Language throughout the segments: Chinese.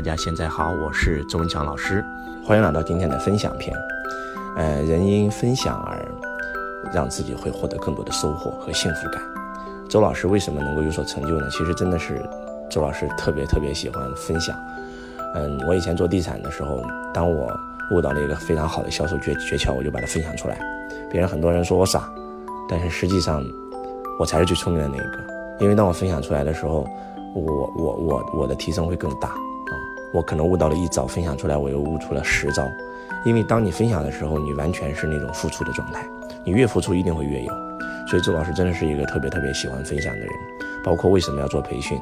大家现在好，我是周文强老师，欢迎来到今天的分享篇。呃，人因分享而让自己会获得更多的收获和幸福感。周老师为什么能够有所成就呢？其实真的是周老师特别特别喜欢分享。嗯，我以前做地产的时候，当我悟到了一个非常好的销售诀诀窍，我就把它分享出来。别人很多人说我傻，但是实际上我才是最聪明的那一个。因为当我分享出来的时候，我我我我的提升会更大。我可能悟到了一招，分享出来，我又悟出了十招。因为当你分享的时候，你完全是那种付出的状态，你越付出一定会越有。所以周老师真的是一个特别特别喜欢分享的人。包括为什么要做培训，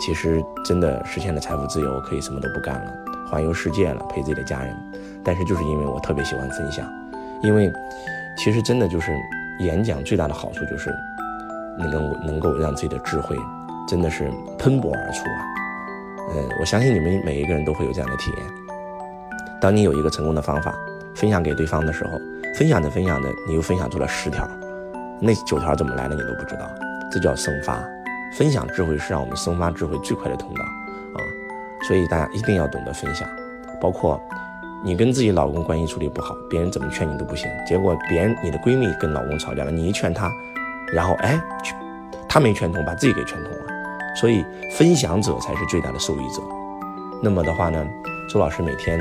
其实真的实现了财富自由，可以什么都不干了，环游世界了，陪自己的家人。但是就是因为我特别喜欢分享，因为其实真的就是演讲最大的好处就是能够能够让自己的智慧真的是喷薄而出啊。嗯，我相信你们每一个人都会有这样的体验。当你有一个成功的方法分享给对方的时候，分享着分享着，你又分享出了十条，那九条怎么来的你都不知道，这叫生发。分享智慧是让我们生发智慧最快的通道啊！所以大家一定要懂得分享。包括你跟自己老公关系处理不好，别人怎么劝你都不行，结果别人你的闺蜜跟老公吵架了，你一劝她，然后哎，她没劝通，把自己给劝通了。所以，分享者才是最大的受益者。那么的话呢，周老师每天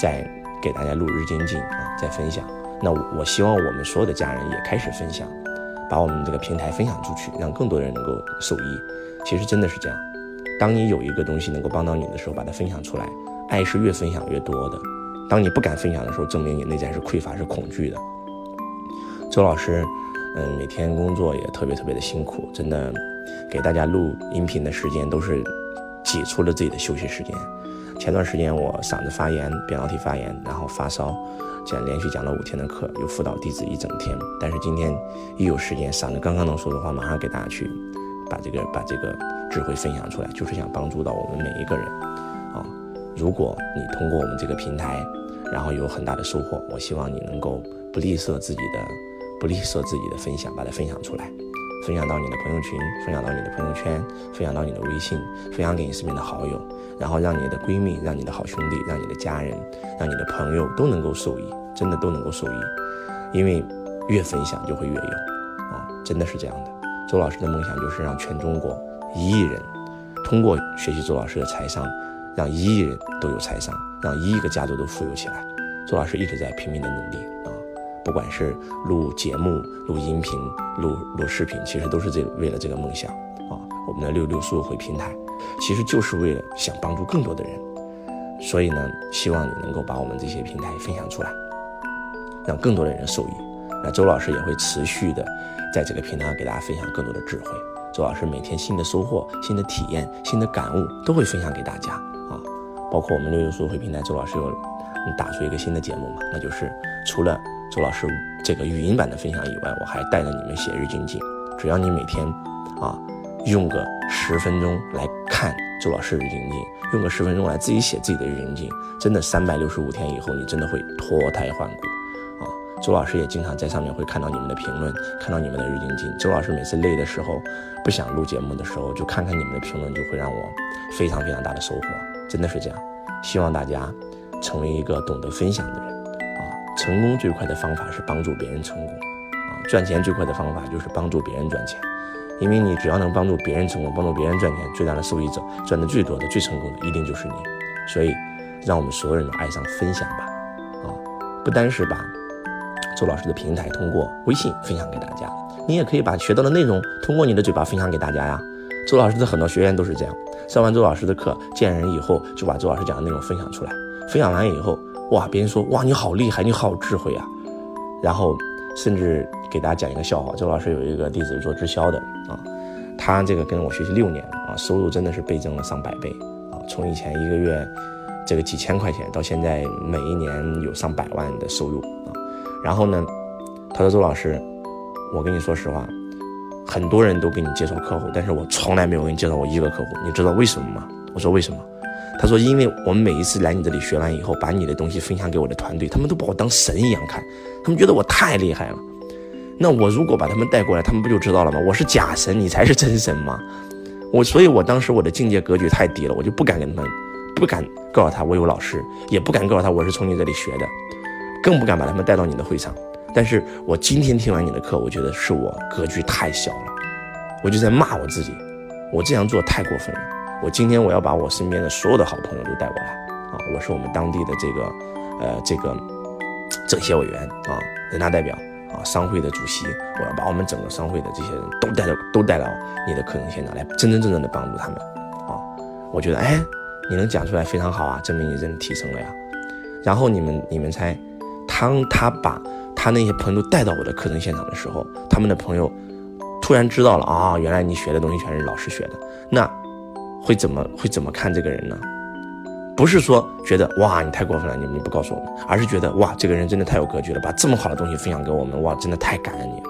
在给大家录日精进啊，在分享。那我希望我们所有的家人也开始分享，把我们这个平台分享出去，让更多人能够受益。其实真的是这样，当你有一个东西能够帮到你的时候，把它分享出来，爱是越分享越多的。当你不敢分享的时候，证明你内在是匮乏、是恐惧的。周老师，嗯，每天工作也特别特别的辛苦，真的。给大家录音频的时间都是挤出了自己的休息时间。前段时间我嗓子发炎，扁桃体发炎，然后发烧，讲连续讲了五天的课，又辅导弟子一整天。但是今天一有时间，嗓子刚刚能说的话，马上给大家去把这个把这个智慧分享出来，就是想帮助到我们每一个人啊。如果你通过我们这个平台，然后有很大的收获，我希望你能够不吝啬自己的不吝啬自己的分享，把它分享出来。分享到你的朋友群，分享到你的朋友圈，分享到你的微信，分享给你身边的好友，然后让你的闺蜜、让你的好兄弟、让你的家人、让你的朋友都能够受益，真的都能够受益，因为越分享就会越有啊，真的是这样的。周老师的梦想就是让全中国一亿人通过学习周老师的财商，让一亿人都有财商，让一亿个家族都富有起来。周老师一直在拼命的努力啊。不管是录节目、录音频、录录视频，其实都是这为了这个梦想啊。我们的六六速回平台，其实就是为了想帮助更多的人。所以呢，希望你能够把我们这些平台分享出来，让更多的人受益。那周老师也会持续的在这个平台上给大家分享更多的智慧。周老师每天新的收获、新的体验、新的感悟都会分享给大家啊。包括我们六六速回平台，周老师有打出一个新的节目嘛，那就是除了。周老师这个语音版的分享以外，我还带着你们写日精进。只要你每天，啊，用个十分钟来看周老师日精进，用个十分钟来自己写自己的日精进，真的三百六十五天以后，你真的会脱胎换骨，啊！周老师也经常在上面会看到你们的评论，看到你们的日精进。周老师每次累的时候，不想录节目的时候，就看看你们的评论，就会让我非常非常大的收获，真的是这样。希望大家成为一个懂得分享的人。成功最快的方法是帮助别人成功，啊，赚钱最快的方法就是帮助别人赚钱，因为你只要能帮助别人成功，帮助别人赚钱，最大的受益者，赚的最多的、最成功的，一定就是你。所以，让我们所有人都爱上分享吧，啊，不单是把周老师的平台通过微信分享给大家，你也可以把学到的内容通过你的嘴巴分享给大家呀。周老师的很多学员都是这样，上完周老师的课，见人以后就把周老师讲的内容分享出来，分享完以后。哇！别人说哇，你好厉害，你好智慧啊！然后甚至给大家讲一个笑话：周老师有一个弟子做直销的啊，他这个跟我学习六年啊，收入真的是倍增了上百倍啊！从以前一个月这个几千块钱，到现在每一年有上百万的收入啊！然后呢，他说周老师，我跟你说实话，很多人都给你介绍客户，但是我从来没有给你介绍过一个客户，你知道为什么吗？我说为什么？他说：“因为我们每一次来你这里学完以后，把你的东西分享给我的团队，他们都把我当神一样看，他们觉得我太厉害了。那我如果把他们带过来，他们不就知道了吗？我是假神，你才是真神吗？我所以，我当时我的境界格局太低了，我就不敢跟他们不敢告诉他我有老师，也不敢告诉他我是从你这里学的，更不敢把他们带到你的会场。但是我今天听完你的课，我觉得是我格局太小了，我就在骂我自己，我这样做太过分了。我今天我要把我身边的所有的好朋友都带过来啊！我是我们当地的这个，呃，这个政协委员啊，人大代表啊，商会的主席，我要把我们整个商会的这些人都带到都带到你的课程现场来，真真正正的帮助他们啊！我觉得，哎，你能讲出来非常好啊，证明你真的提升了呀。然后你们你们猜，当他把他那些朋友带到我的课程现场的时候，他们的朋友突然知道了啊，原来你学的东西全是老师学的，那会怎么会怎么看这个人呢？不是说觉得哇你太过分了，你你不告诉我们，而是觉得哇这个人真的太有格局了，把这么好的东西分享给我们，哇真的太感恩你了。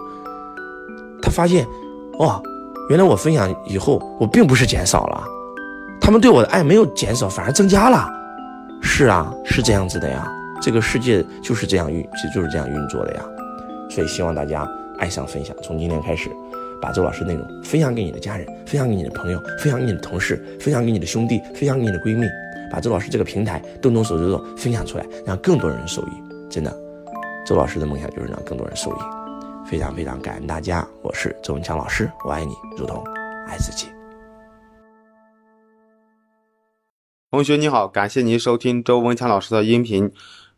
他发现哇，原来我分享以后，我并不是减少了，他们对我的爱没有减少，反而增加了。是啊，是这样子的呀。这个世界就是这样运，就是这样运作的呀，所以希望大家爱上分享，从今天开始，把周老师内容分享给你的家人，分享给你的朋友，分享给你的同事，分享给你的兄弟，分享给你的闺蜜，把周老师这个平台动动手指头分享出来，让更多人受益。真的，周老师的梦想就是让更多人受益。非常非常感恩大家，我是周文强老师，我爱你如同爱自己。同学你好，感谢您收听周文强老师的音频。